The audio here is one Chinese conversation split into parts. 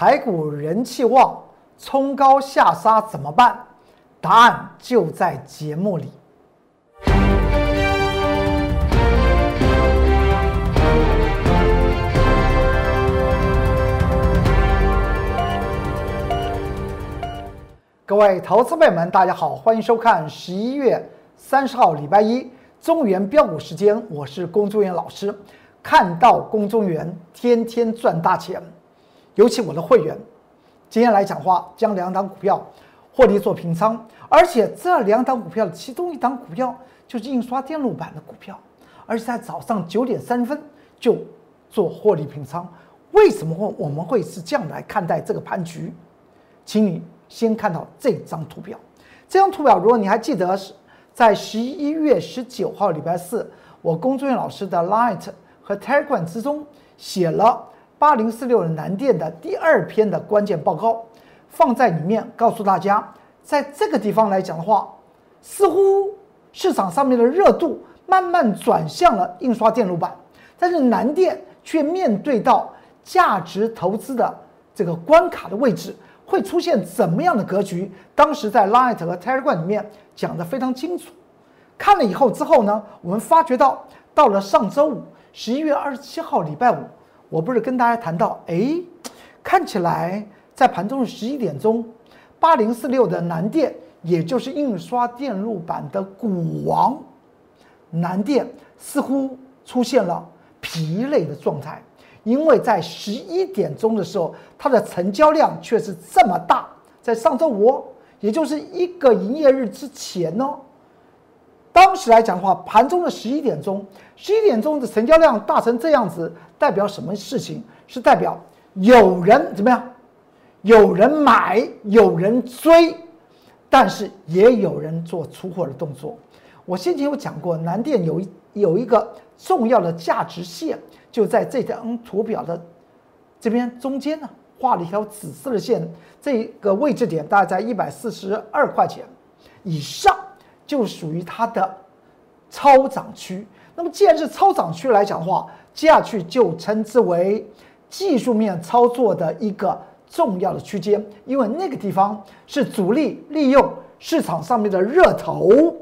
台股人气旺，冲高下杀怎么办？答案就在节目里。各位投资朋友们，大家好，欢迎收看十一月三十号礼拜一中原标股时间，我是龚中原老师。看到龚中原，天天赚大钱。尤其我的会员，今天来讲话，将两档股票获利做平仓，而且这两档股票的其中一档股票就是印刷电路板的股票，而且在早上九点三分就做获利平仓。为什么会我们会是这样来看待这个盘局？请你。先看到这张图表，这张图表，如果你还记得是在十一月十九号礼拜四，我龚作老师的 Light 和 Telegram 之中写了八零四六南电的第二篇的关键报告，放在里面告诉大家，在这个地方来讲的话，似乎市场上面的热度慢慢转向了印刷电路板，但是南电却面对到价值投资的这个关卡的位置。会出现怎么样的格局？当时在 Light 和 Telegram 里面讲的非常清楚。看了以后之后呢，我们发觉到，到了上周五，十一月二十七号礼拜五，我不是跟大家谈到，哎，看起来在盘中十一点钟，八零四六的南电，也就是印刷电路板的股王，南电似乎出现了疲累的状态。因为在十一点钟的时候，它的成交量却是这么大。在上周五，也就是一个营业日之前呢，当时来讲的话，盘中的十一点钟，十一点钟的成交量大成这样子，代表什么事情？是代表有人怎么样？有人买，有人追，但是也有人做出货的动作。我先前有讲过，南电有有一个重要的价值线。就在这张图表的这边中间呢，画了一条紫色的线，这个位置点大概在一百四十二块钱以上，就属于它的超涨区。那么既然是超涨区来讲的话，接下去就称之为技术面操作的一个重要的区间，因为那个地方是主力利用市场上面的热头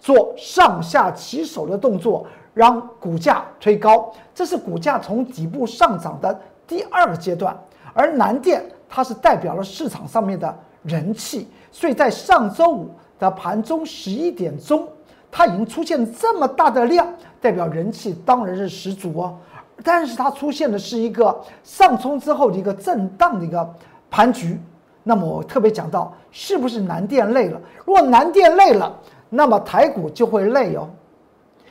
做上下起手的动作。让股价推高，这是股价从底部上涨的第二个阶段。而南电它是代表了市场上面的人气，所以在上周五的盘中十一点钟，它已经出现这么大的量，代表人气当然是十足哦。但是它出现的是一个上冲之后的一个震荡的一个盘局。那么我特别讲到，是不是南电累了？如果南电累了，那么台股就会累哦。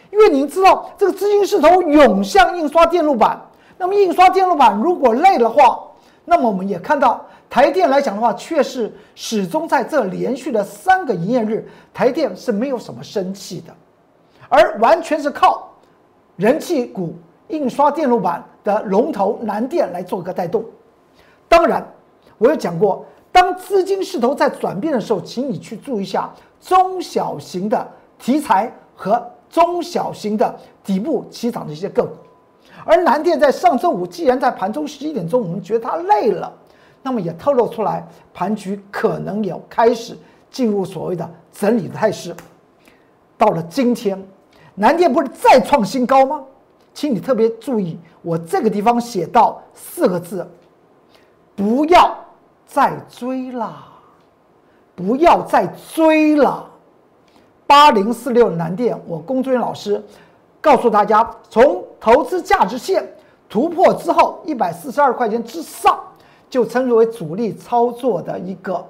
因为您知道，这个资金势头涌向印刷电路板，那么印刷电路板如果累的话，那么我们也看到台电来讲的话，却是始终在这连续的三个营业日，台电是没有什么生气的，而完全是靠人气股印刷电路板的龙头南电来做个带动。当然，我有讲过，当资金势头在转变的时候，请你去注意一下中小型的题材和。中小型的底部起涨的一些个股，而南电在上周五既然在盘中十一点钟，我们觉得它累了，那么也透露出来盘局可能也开始进入所谓的整理的态势。到了今天，南电不是再创新高吗？请你特别注意，我这个地方写到四个字：不要再追了，不要再追了。八零四六南电，我龚作人老师告诉大家，从投资价值线突破之后，一百四十二块钱之上，就称之为主力操作的一个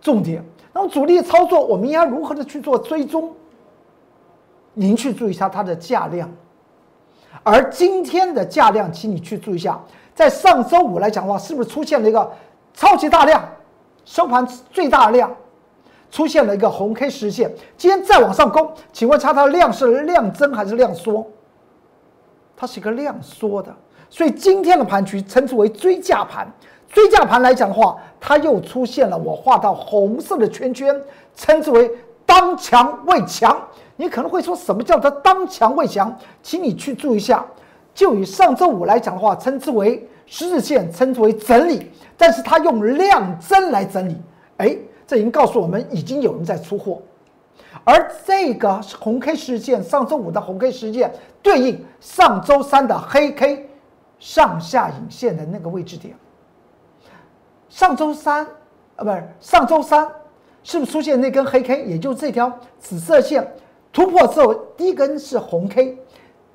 重点。那么主力操作，我们应该如何的去做追踪？您去注意一下它的价量，而今天的价量，请你去注意一下，在上周五来讲的话，是不是出现了一个超级大量，收盘最大量？出现了一个红 K 实线，今天再往上攻，请问它的量是量增还是量缩？它是一个量缩的，所以今天的盘局称之为追价盘。追价盘来讲的话，它又出现了我画到红色的圈圈，称之为当强未强。你可能会说什么叫做当强未强？请你去注意一下，就以上周五来讲的话，称之为十日线，称之为整理，但是它用量增来整理，哎，这已经告诉我们，已经有人在出货。而这个红 K 事件，上周五的红 K 事件对应上周三的黑 K 上下影线的那个位置点。上周三啊，不是上周三，是不是出现那根黑 K？也就是这条紫色线突破之后，第一根是红 K，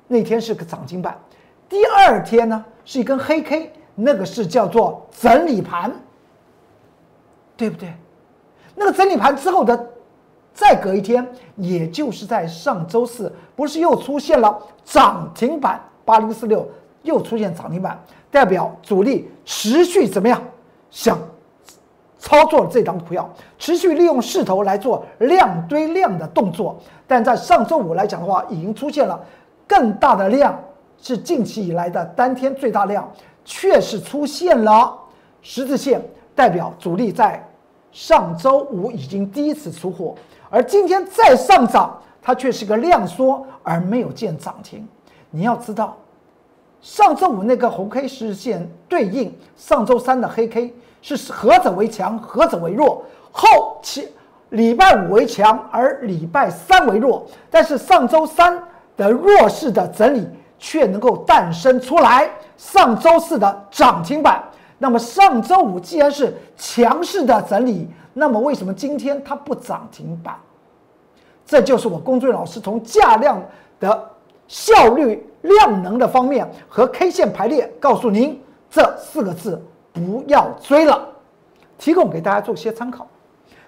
那天是个涨停板。第二天呢，是一根黑 K，那个是叫做整理盘，对不对？那个整理盘之后的。再隔一天，也就是在上周四，不是又出现了涨停板八零四六，又出现涨停板，代表主力持续怎么样想操作这张股票，持续利用势头来做量堆量的动作。但在上周五来讲的话，已经出现了更大的量，是近期以来的单天最大量，确实出现了十字线，代表主力在上周五已经第一次出货。而今天再上涨，它却是个量缩，而没有见涨停。你要知道，上周五那个红 K 实线对应上周三的黑 K，是何者为强，何者为弱？后期礼拜五为强，而礼拜三为弱。但是上周三的弱势的整理却能够诞生出来上周四的涨停板。那么上周五既然是强势的整理，那么为什么今天它不涨停板？这就是我工作老师从价量的效率、量能的方面和 K 线排列告诉您这四个字：不要追了，提供给大家做些参考。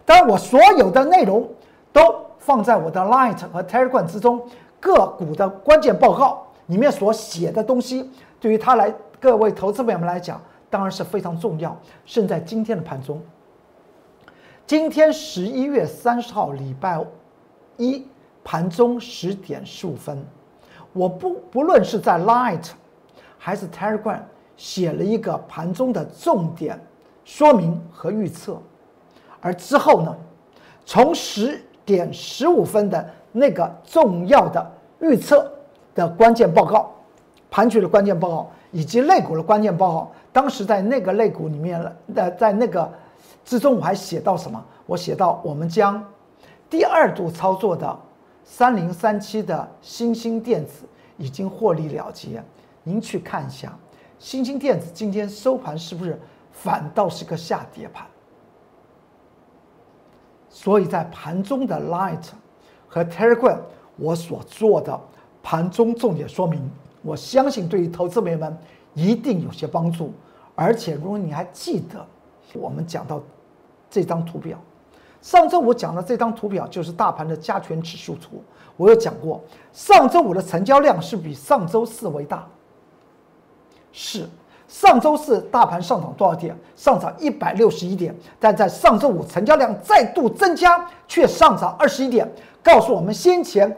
当然，我所有的内容都放在我的 Light 和 Telegram 之中，个股的关键报告里面所写的东西，对于他来各位投资朋友们来讲，当然是非常重要。甚在今天的盘中。今天十一月三十号，礼拜一盘中十点十五分，我不不论是在 Light 还是 Telegram 写了一个盘中的重点说明和预测，而之后呢，从十点十五分的那个重要的预测的关键报告、盘局的关键报告以及类股的关键报告，当时在那个类股里面了，在在那个。之中我还写到什么？我写到我们将第二度操作的三零三七的新兴电子已经获利了结。您去看一下，新兴电子今天收盘是不是反倒是个下跌盘？所以在盘中的 Light 和 Telegram 我所做的盘中重点说明，我相信对于投资朋友们一定有些帮助。而且如果你还记得。我们讲到这张图表，上周我讲的这张图表就是大盘的加权指数图。我有讲过，上周五的成交量是比上周四为大。是上周四大盘上涨多少点？上涨一百六十一点，但在上周五成交量再度增加，却上涨二十一点，告诉我们先前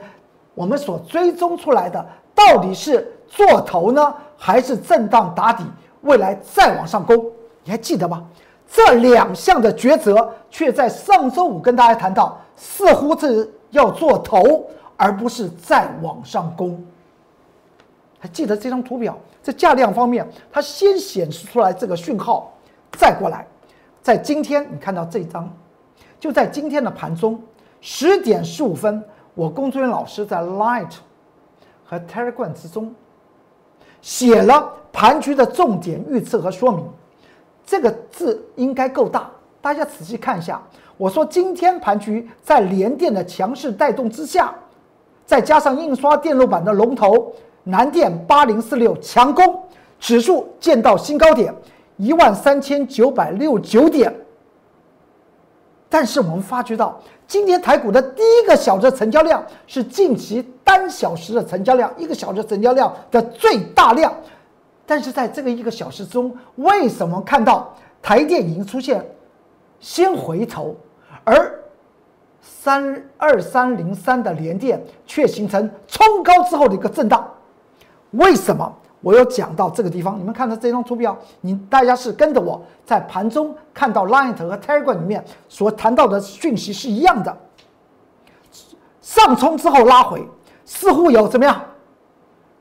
我们所追踪出来的到底是做头呢，还是震荡打底，未来再往上攻？你还记得吗？这两项的抉择，却在上周五跟大家谈到，似乎是要做头，而不是再往上攻。还记得这张图表，在价量方面，它先显示出来这个讯号，再过来，在今天你看到这张，就在今天的盘中十点十五分，我工作人员老师在 Light 和 Telegram 之中写了盘局的重点预测和说明。这个字应该够大，大家仔细看一下。我说今天盘局在联电的强势带动之下，再加上印刷电路板的龙头南电八零四六强攻，指数见到新高点一万三千九百六九点。但是我们发觉到，今天台股的第一个小时成交量是近期单小时的成交量，一个小时成交量的最大量。但是在这个一个小时中，为什么看到台电已经出现先回头，而三二三零三的连电却形成冲高之后的一个震荡？为什么？我有讲到这个地方，你们看到这张图表，你大家是跟着我在盘中看到 Line 和 Telegram 里面所谈到的讯息是一样的。上冲之后拉回，似乎有怎么样？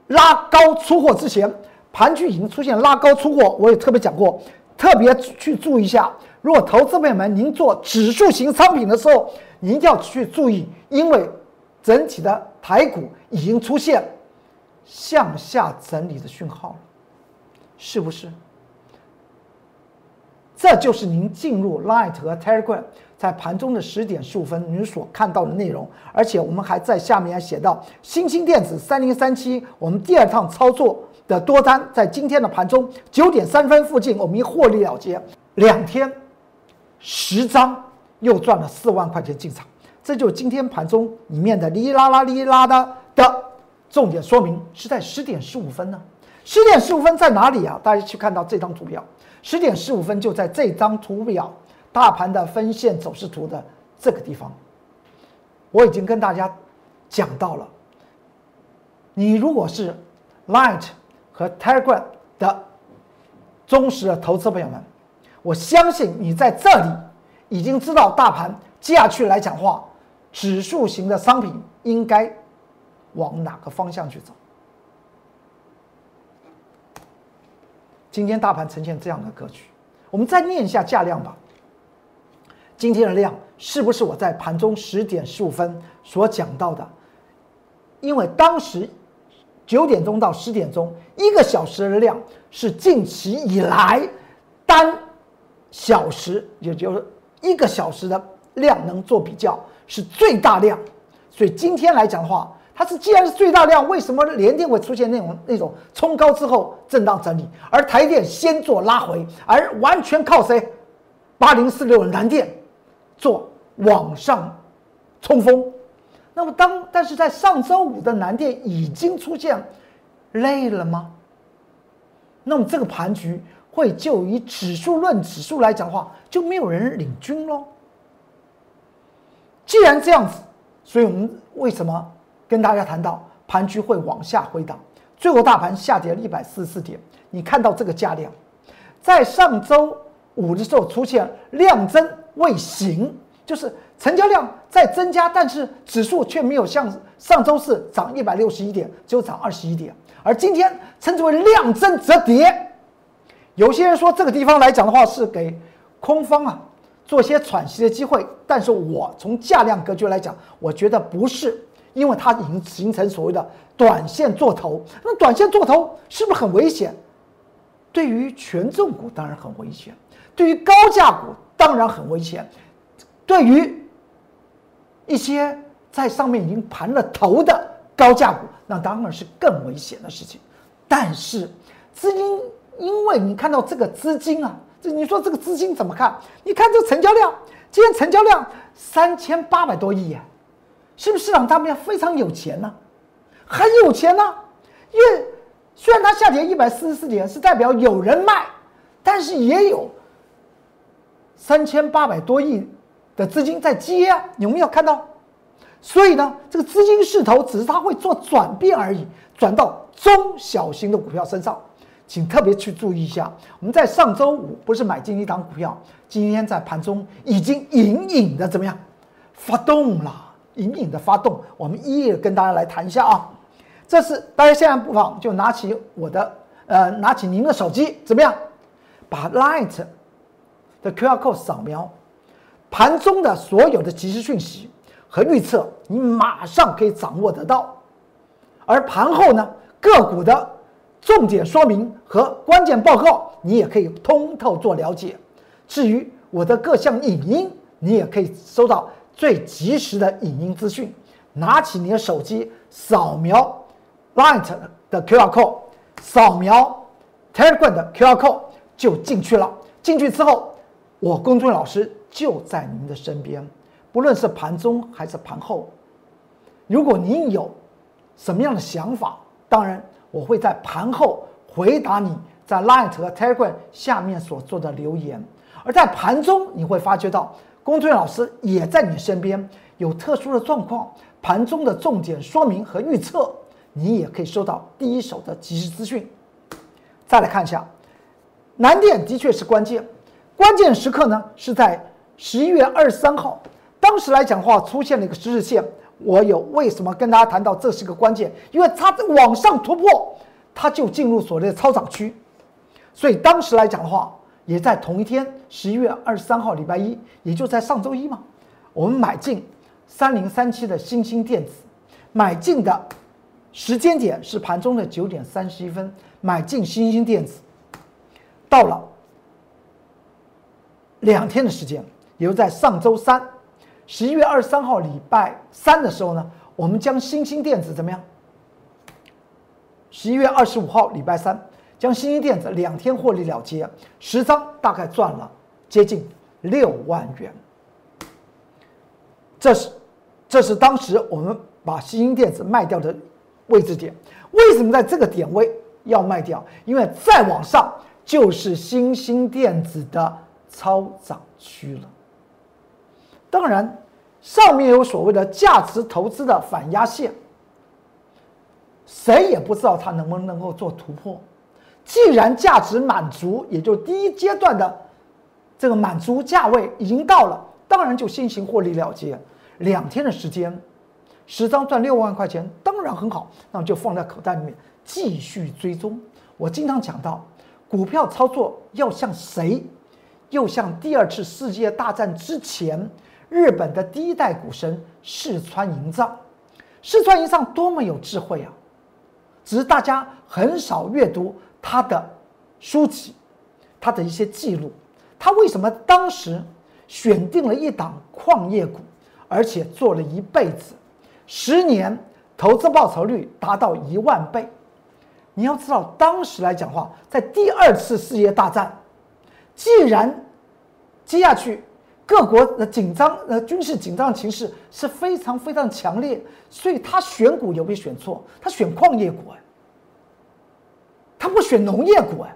拉高出货之前，盘区已经出现拉高出货，我也特别讲过，特别去注意一下。如果投资朋友们您做指数型商品的时候，您一定要去注意，因为整体的台股已经出现向下整理的讯号了，是不是？这就是您进入 Light 和 Telegram 在盘中的十点十五分您所看到的内容，而且我们还在下面写到，新兴电子三零三七，我们第二趟操作的多单在今天的盘中九点三分附近，我们已获利了结，两天十张又赚了四万块钱进场，这就是今天盘中里面的哩啦啦哩啦的的重点说明是在十点十五分呢，十点十五分在哪里啊？大家去看到这张图表。十点十五分就在这张图表，大盘的分线走势图的这个地方，我已经跟大家讲到了。你如果是 Light 和 Telegram 的忠实的投资朋友们，我相信你在这里已经知道大盘接下去来讲话，指数型的商品应该往哪个方向去走。今天大盘呈现这样的格局，我们再念一下价量吧。今天的量是不是我在盘中十点十五分所讲到的？因为当时九点钟到十点钟一个小时的量是近期以来单小时，也就是一个小时的量能做比较是最大量，所以今天来讲的话。它是既然是最大量，为什么联电会出现那种那种冲高之后震荡整理，而台电先做拉回，而完全靠谁？八零四六的南电做往上冲锋。那么当但是在上周五的南电已经出现累了吗？那么这个盘局会就以指数论指数来讲话，就没有人领军喽。既然这样子，所以我们为什么？跟大家谈到盘局会往下回档，最后大盘下跌了一百四十四点。你看到这个价量，在上周五的时候出现量增未行，就是成交量在增加，但是指数却没有像上周四涨一百六十一点，只有涨二十一点。而今天称之为量增则跌。有些人说这个地方来讲的话是给空方啊做些喘息的机会，但是我从价量格局来讲，我觉得不是。因为它已经形成所谓的短线做头，那短线做头是不是很危险？对于权重股当然很危险，对于高价股当然很危险，对于一些在上面已经盘了头的高价股，那当然是更危险的事情。但是资金，因为你看到这个资金啊，这你说这个资金怎么看？你看这成交量，今天成交量三千八百多亿呀。是不是市场上面非常有钱呢？很有钱呢，因为虽然它下跌一百四十四点是代表有人卖，但是也有三千八百多亿的资金在接啊，有没有看到？所以呢，这个资金势头只是它会做转变而已，转到中小型的股票身上，请特别去注意一下。我们在上周五不是买进一档股票，今天在盘中已经隐隐的怎么样发动了？隐隐的发动，我们一一跟大家来谈一下啊。这是大家现在不妨就拿起我的呃，拿起您的手机，怎么样？把 Light 的 QR code 扫描，盘中的所有的即时讯息和预测，你马上可以掌握得到。而盘后呢，个股的重点说明和关键报告，你也可以通透做了解。至于我的各项影音，你也可以收到。最及时的影音资讯，拿起你的手机，扫描 Light 的 QR code，扫描 Telegram 的 QR code 就进去了。进去之后，我公众老师就在您的身边，不论是盘中还是盘后。如果您有什么样的想法，当然我会在盘后回答你在 Light 和 Telegram 下面所做的留言。而在盘中，你会发觉到。龚俊老师也在你身边，有特殊的状况，盘中的重点说明和预测，你也可以收到第一手的即时资讯。再来看一下，难点的确是关键，关键时刻呢是在十一月二十三号，当时来讲的话出现了一个十日线我有为什么跟大家谈到这是个关键？因为它往上突破，它就进入所谓的超涨区。所以当时来讲的话，也在同一天，十一月二十三号，礼拜一，也就在上周一嘛，我们买进三零三七的新兴电子，买进的时间点是盘中的九点三十一分，买进新兴电子，到了两天的时间，也就在上周三。十一月二十三号礼拜三的时候呢，我们将新兴电子怎么样？十一月二十五号礼拜三，将新兴电子两天获利了结，十张大概赚了接近六万元。这是，这是当时我们把新兴电子卖掉的位置点。为什么在这个点位要卖掉？因为再往上就是新兴电子的超涨区了。当然，上面有所谓的价值投资的反压线，谁也不知道它能不能够做突破。既然价值满足，也就第一阶段的这个满足价位已经到了，当然就先行获利了结。两天的时间，十张赚六万块钱，当然很好，那么就放在口袋里面继续追踪。我经常讲到，股票操作要像谁？又像第二次世界大战之前。日本的第一代股神四川营造，四川营造多么有智慧啊！只是大家很少阅读他的书籍，他的一些记录。他为什么当时选定了一档矿业股，而且做了一辈子，十年投资报酬率达到一万倍？你要知道，当时来讲话，在第二次世界大战，既然接下去。各国的紧张呃军事紧张情势是非常非常强烈，所以他选股有没有选错？他选矿业股哎，他不选农业股哎。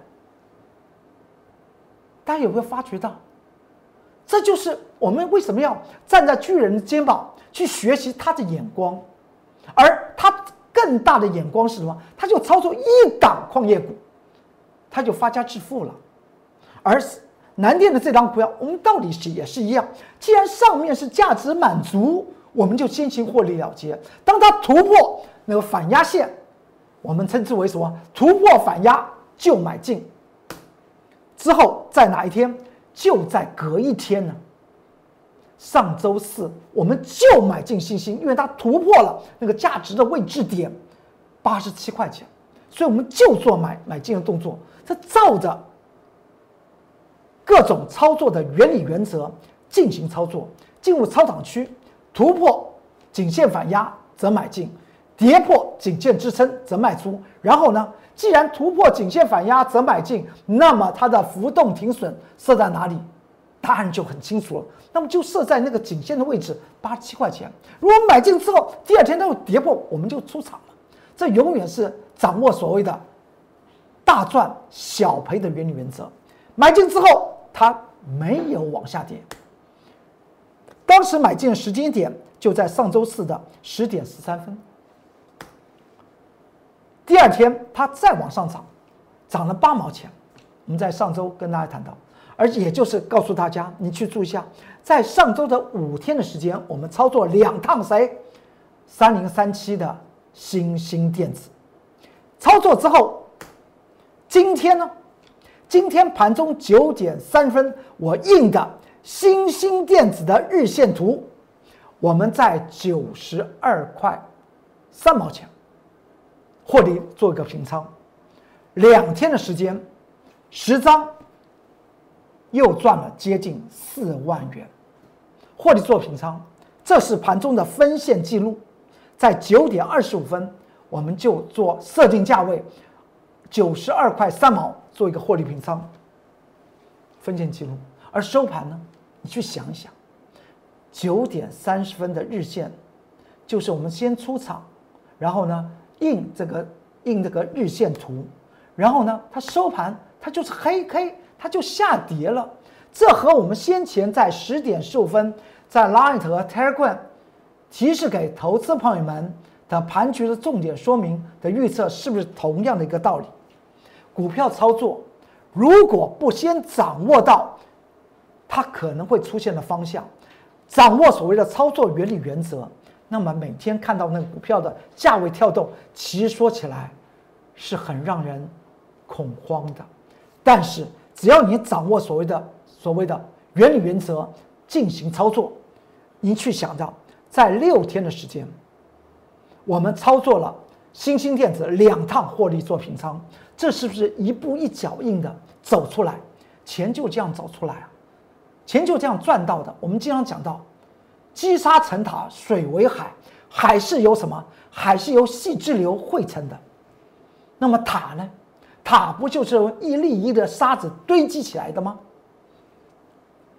大家有没有发觉到？这就是我们为什么要站在巨人的肩膀去学习他的眼光，而他更大的眼光是什么？他就操作一档矿业股，他就发家致富了，而。南电的这张股票，我们到底是也是一样。既然上面是价值满足，我们就先行获利了结。当它突破那个反压线，我们称之为什么？突破反压就买进。之后在哪一天？就在隔一天呢。上周四我们就买进星星，因为它突破了那个价值的位置点，八十七块钱，所以我们就做买买进的动作。这照着。各种操作的原理原则进行操作，进入超涨区，突破颈线反压则买进，跌破颈线支撑则卖出。然后呢，既然突破颈线反压则买进，那么它的浮动停损设在哪里？答案就很清楚了。那么就设在那个颈线的位置，八十七块钱。如果买进之后，第二天它又跌破，我们就出场了。这永远是掌握所谓的大赚小赔的原理原则。买进之后。它没有往下跌。当时买进的时间点就在上周四的十点十三分。第二天它再往上涨，涨了八毛钱。我们在上周跟大家谈到，而也就是告诉大家，你去注意一下，在上周的五天的时间，我们操作两趟谁？三零三七的新兴电子。操作之后，今天呢？今天盘中九点三分，我印的新兴电子的日线图，我们在九十二块三毛钱获利做一个平仓，两天的时间，十张又赚了接近四万元，获利做平仓。这是盘中的分线记录，在九点二十五分，我们就做设定价位九十二块三毛。做一个获利平仓分线记录，而收盘呢？你去想一想，九点三十分的日线，就是我们先出场，然后呢印这个印这个日线图，然后呢它收盘它就是黑 K，它就下跌了。这和我们先前在十点十五分在 Light 和 Telegram 提示给投资朋友们的盘局的重点说明的预测，是不是同样的一个道理？股票操作，如果不先掌握到它可能会出现的方向，掌握所谓的操作原理原则，那么每天看到那个股票的价位跳动，其实说起来是很让人恐慌的。但是只要你掌握所谓的所谓的原理原则进行操作，你去想到在六天的时间，我们操作了新兴电子两趟获利做平仓，这是不是一步一脚印的走出来？钱就这样走出来啊，钱就这样赚到的。我们经常讲到。积沙成塔，水为海，海是由什么？海是由细支流汇成的。那么塔呢？塔不就是一粒一粒的沙子堆积起来的吗？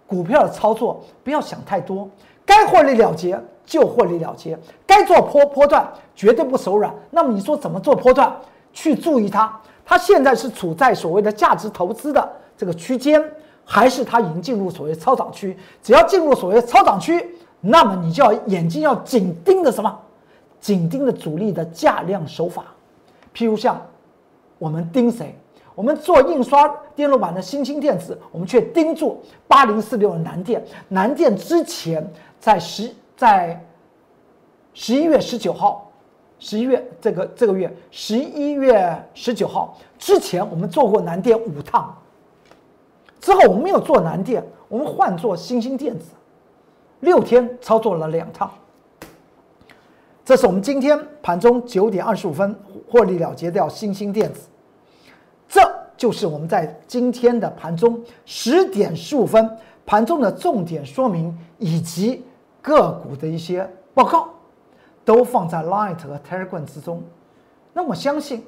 股票的操作不要想太多，该获利了结就获利了结，该做波波段绝对不手软。那么你说怎么做波段？去注意它，它现在是处在所谓的价值投资的这个区间，还是它已经进入所谓超涨区？只要进入所谓超涨区。那么你就要眼睛要紧盯着什么？紧盯着主力的价量手法。譬如像我们盯谁？我们做印刷电路板的新兴电子，我们却盯住八零四六的南电。南电之前在十在十一月十九号，十一月这个这个月十一月十九号之前，我们做过南电五趟。之后我们没有做南电，我们换做新兴电子。六天操作了两趟，这是我们今天盘中九点二十五分获利了结掉新兴电子，这就是我们在今天的盘中十点十五分盘中的重点说明以及个股的一些报告，都放在 Light 和 Telegram 之中。那我相信，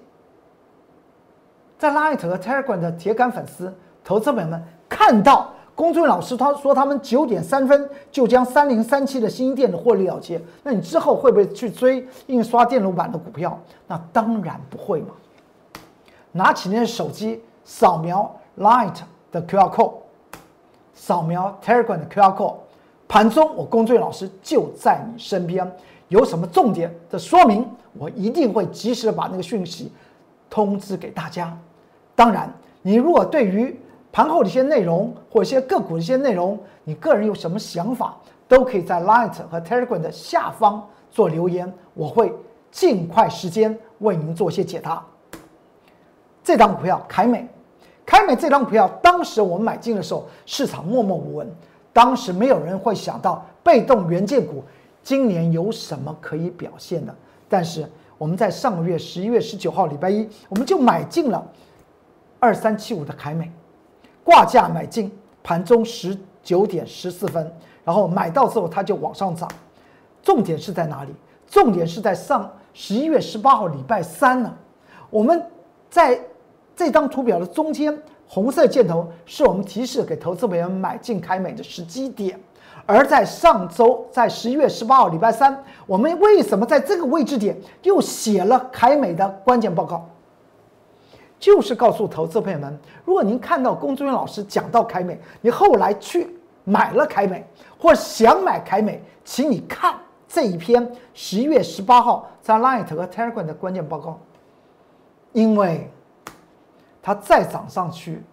在 Light 和 Telegram 的铁杆粉丝、投资朋友们看到。龚俊老师他说他们九点三分就将三零三七的新兴电的获利了结，那你之后会不会去追印刷电路板的股票？那当然不会嘛。拿起你的手机，扫描 Light 的 QR code，扫描 Telegram 的 QR code，盘中我龚俊老师就在你身边，有什么重点的说明，我一定会及时的把那个讯息通知给大家。当然，你如果对于盘后的一些内容或一些个股的一些内容，你个人有什么想法，都可以在 Light 和 Telegram 的下方做留言，我会尽快时间为您做一些解答。这张股票凯美，凯美这张股票，当时我们买进的时候，市场默默无闻，当时没有人会想到被动元件股今年有什么可以表现的。但是我们在上个月十一月十九号礼拜一，我们就买进了二三七五的凯美。挂价买进，盘中十九点十四分，然后买到之后它就往上涨。重点是在哪里？重点是在上十一月十八号礼拜三呢。我们在这张图表的中间，红色箭头是我们提示给投资委员买进凯美的时机点。而在上周，在十一月十八号礼拜三，我们为什么在这个位置点又写了凯美的关键报告？就是告诉投资朋友们，如果您看到龚志远老师讲到凯美，你后来去买了凯美，或想买凯美，请你看这一篇十一月十八号在 Light 和 Telegram 的关键报告，因为它再涨上去，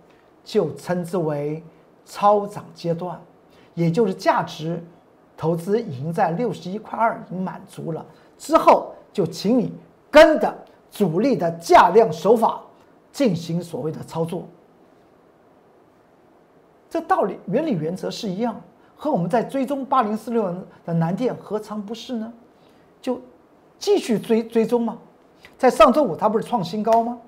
就称之为超涨阶段，也就是价值投资已经在六十一块二已经满足了，之后就请你跟着主力的价量手法。进行所谓的操作，这道理原理原则是一样，和我们在追踪八零四六的南电何尝不是呢？就继续追追踪嘛，在上周五它不是创新高吗？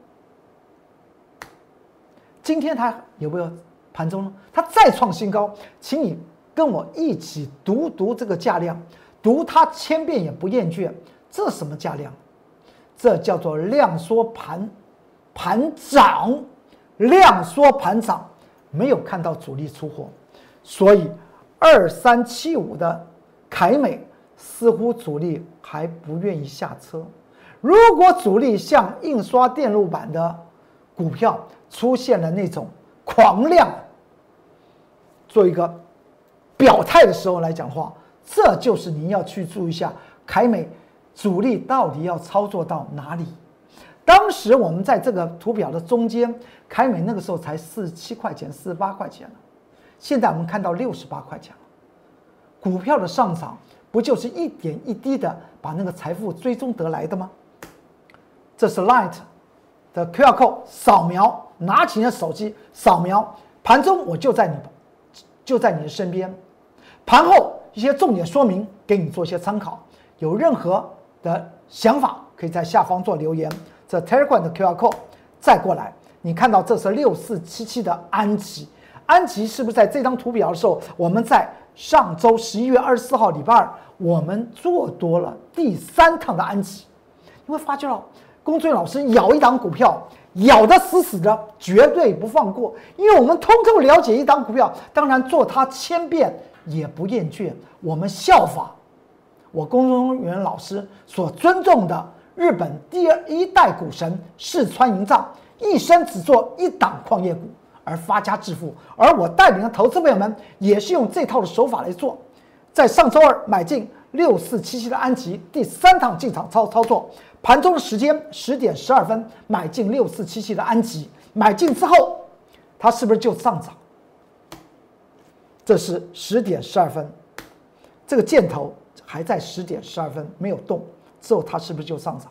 今天它有没有盘中呢？它再创新高，请你跟我一起读读这个价量，读它千遍也不厌倦。这什么价量？这叫做量缩盘。盘涨，量缩盘涨，没有看到主力出货，所以二三七五的凯美似乎主力还不愿意下车。如果主力像印刷电路板的股票出现了那种狂量，做一个表态的时候来讲话，这就是您要去注意一下凯美主力到底要操作到哪里。当时我们在这个图表的中间，凯美那个时候才四十七块钱、四十八块钱，现在我们看到六十八块钱了。股票的上涨不就是一点一滴的把那个财富追踪得来的吗？这是 Light 的 QR code，扫描，拿起你的手机扫描，盘中我就在你，就在你的身边，盘后一些重点说明给你做一些参考，有任何的想法可以在下方做留言。这 Telegram 的 QR code 再过来，你看到这是六四七七的安吉，安吉是不是在这张图表的时候，我们在上周十一月二十四号礼拜二，我们做多了第三趟的安吉，你会发觉到龚俊老师咬一档股票，咬得死死的，绝对不放过，因为我们通透了解一档股票，当然做它千遍也不厌倦，我们效法我龚中元老师所尊重的。日本第一代股神四川银藏一生只做一档矿业股而发家致富，而我带领的投资朋友们也是用这套的手法来做。在上周二买进六四七七的安吉，第三趟进场操操作，盘中的时间十点十二分买进六四七七的安吉，买进之后它是不是就上涨？这是十点十二分，这个箭头还在十点十二分没有动。之后它是不是就上涨？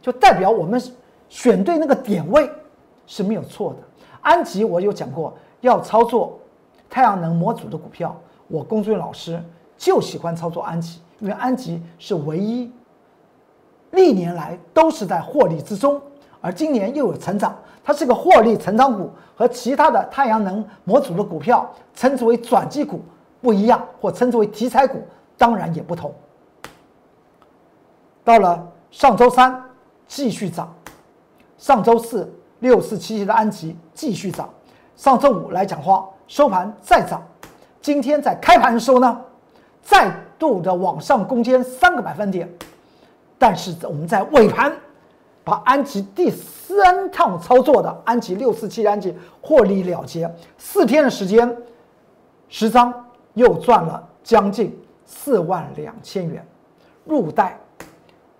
就代表我们选对那个点位是没有错的。安吉我有讲过，要操作太阳能模组的股票，我龚俊老师就喜欢操作安吉，因为安吉是唯一历年来都是在获利之中，而今年又有成长，它是个获利成长股，和其他的太阳能模组的股票称之为转机股不一样，或称之为题材股，当然也不同。到了上周三继续涨，上周四六四七七的安吉继续涨，上周五来讲话收盘再涨，今天在开盘的时候呢，再度的往上攻坚三个百分点，但是我们在尾盘把安吉第三趟操作的安吉六四七安吉获利了结，四天的时间，十张又赚了将近四万两千元入袋。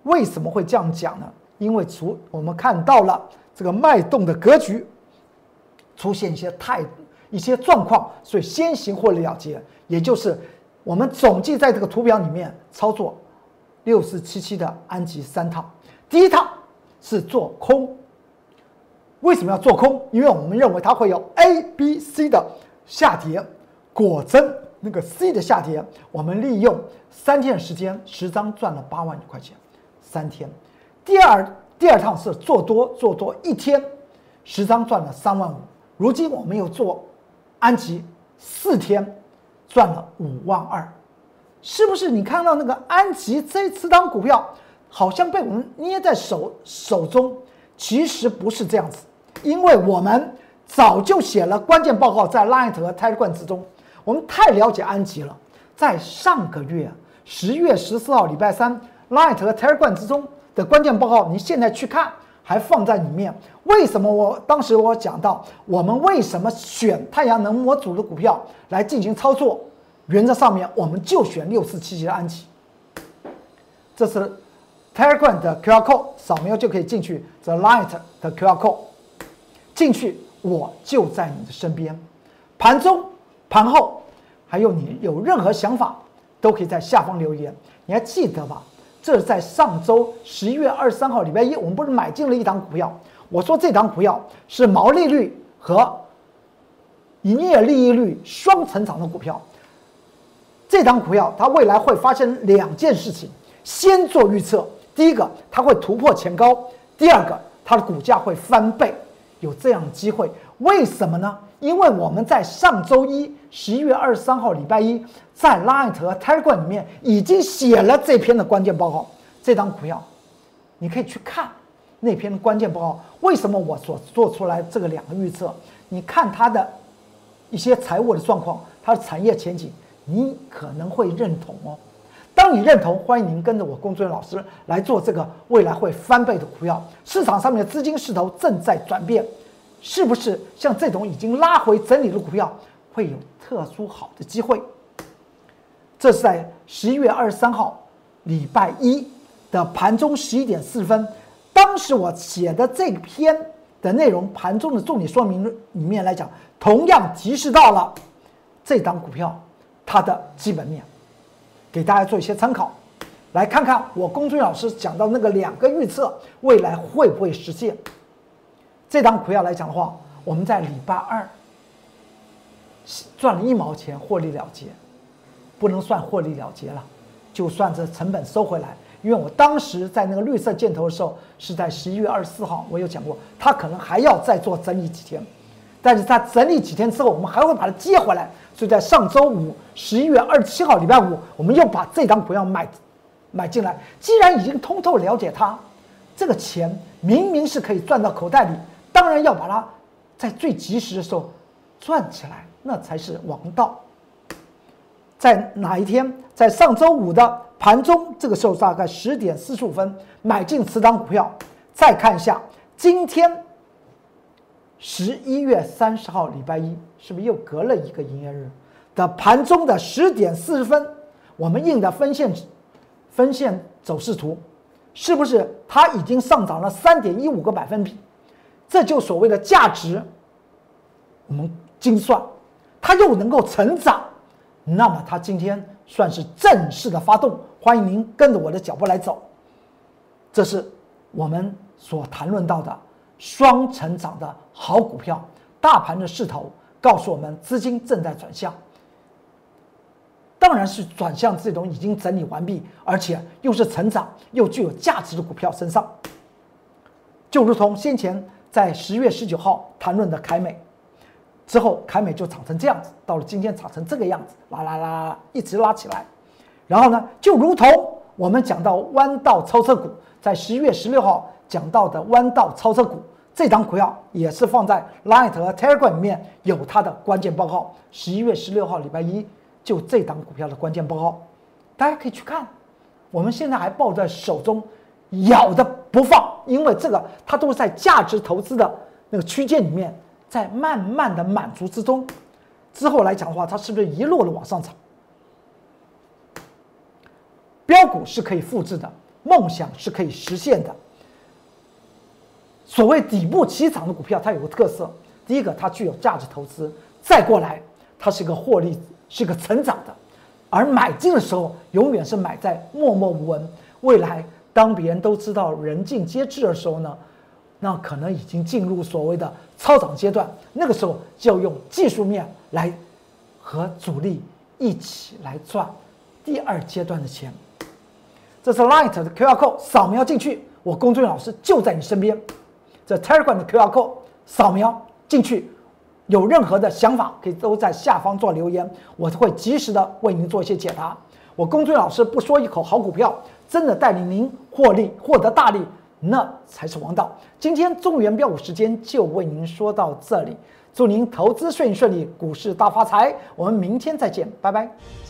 为什么会这样讲呢？因为除我们看到了这个脉动的格局出现一些态一些状况，所以先行获利了结，也就是我们总计在这个图表里面操作六四七七的安吉三套。第一套是做空，为什么要做空？因为我们认为它会有 A、B、C 的下跌，果真那个 C 的下跌，我们利用三天时间，十张赚了八万块钱。三天，第二第二趟是做多做多一天，十张赚了三万五。如今我们又做安吉四天，赚了五万二，是不是？你看到那个安吉这次当股票好像被我们捏在手手中，其实不是这样子，因为我们早就写了关键报告在 Light 和 Telegram 之中，我们太了解安吉了，在上个月十月十四号礼拜三。Light 和 Telegram 之中的关键报告，你现在去看还放在里面。为什么我当时我讲到我们为什么选太阳能模组的股票来进行操作？原则上面我们就选六四七七的安琪。这是 Telegram 的 QR code，扫描就可以进去。The Light 的 QR code 进去，我就在你的身边。盘中、盘后，还有你有任何想法，都可以在下方留言。你还记得吧？这是在上周十一月二十三号礼拜一，我们不是买进了一档股票？我说这档股票是毛利率和营业利率双成长的股票。这档股票它未来会发生两件事情：先做预测，第一个它会突破前高；第二个它的股价会翻倍，有这样的机会。为什么呢？因为我们在上周一十一月二十三号礼拜一，在 Light 和 Telegram 里面已经写了这篇的关键报告。这张股票，你可以去看那篇关键报告。为什么我所做出来这个两个预测？你看它的一些财务的状况，它的产业前景，你可能会认同哦。当你认同，欢迎您跟着我龚作老师来做这个未来会翻倍的股票。市场上面的资金势头正在转变。是不是像这种已经拉回整理的股票会有特殊好的机会？这是在十一月二十三号礼拜一的盘中十一点四分，当时我写的这篇的内容，盘中的重点说明里面来讲，同样提示到了这档股票它的基本面。给大家做一些参考。来看看我公孙老师讲到那个两个预测，未来会不会实现？这档股票来讲的话，我们在礼拜二赚了一毛钱获利了结，不能算获利了结了，就算这成本收回来。因为我当时在那个绿色箭头的时候是在十一月二十四号，我有讲过，它可能还要再做整理几天，但是它整理几天之后，我们还会把它接回来。所以在上周五十一月二十七号礼拜五，我们又把这张股票买。买进来，既然已经通透了解它，这个钱明明是可以赚到口袋里，当然要把它在最及时的时候赚起来，那才是王道。在哪一天？在上周五的盘中，这个时候大概十点四十五分买进此档股票。再看一下今天十一月三十号礼拜一，是不是又隔了一个营业日的盘中的十点四十分，我们印的分线。分线走势图，是不是它已经上涨了三点一五个百分比？这就所谓的价值，我们精算，它又能够成长，那么它今天算是正式的发动。欢迎您跟着我的脚步来走，这是我们所谈论到的双成长的好股票。大盘的势头告诉我们，资金正在转向。当然是转向这种已经整理完毕，而且又是成长又具有价值的股票身上。就如同先前在十月十九号谈论的凯美，之后凯美就涨成这样子，到了今天涨成这个样子，啦啦啦一直拉起来。然后呢，就如同我们讲到弯道超车股，在十一月十六号讲到的弯道超车股，这张股票也是放在 Light 和 Telegram 里面有它的关键报告。十一月十六号礼拜一。就这档股票的关键报告，大家可以去看。我们现在还抱在手中，咬的不放，因为这个它都是在价值投资的那个区间里面，在慢慢的满足之中。之后来讲的话，它是不是一路的往上涨？标股是可以复制的，梦想是可以实现的。所谓底部起涨的股票，它有个特色：第一个，它具有价值投资；再过来，它是一个获利。是一个成长的，而买进的时候永远是买在默默无闻。未来当别人都知道人尽皆知的时候呢，那可能已经进入所谓的超涨阶段。那个时候就要用技术面来和主力一起来赚第二阶段的钱。这是 Light 的 QR code，扫描进去，我公众老师就在你身边。这 Telegram 的 QR code，扫描进去。有任何的想法，可以都在下方做留言，我会及时的为您做一些解答。我公孙老师不说一口好股票，真的带领您获利获得大利，那才是王道。今天中原标股时间就为您说到这里，祝您投资顺顺利，股市大发财。我们明天再见，拜拜。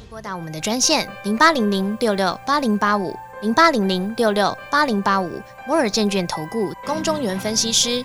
拨打我们的专线零八零零六六八零八五零八零零六六八零八五摩尔证券投顾龚中原分析师。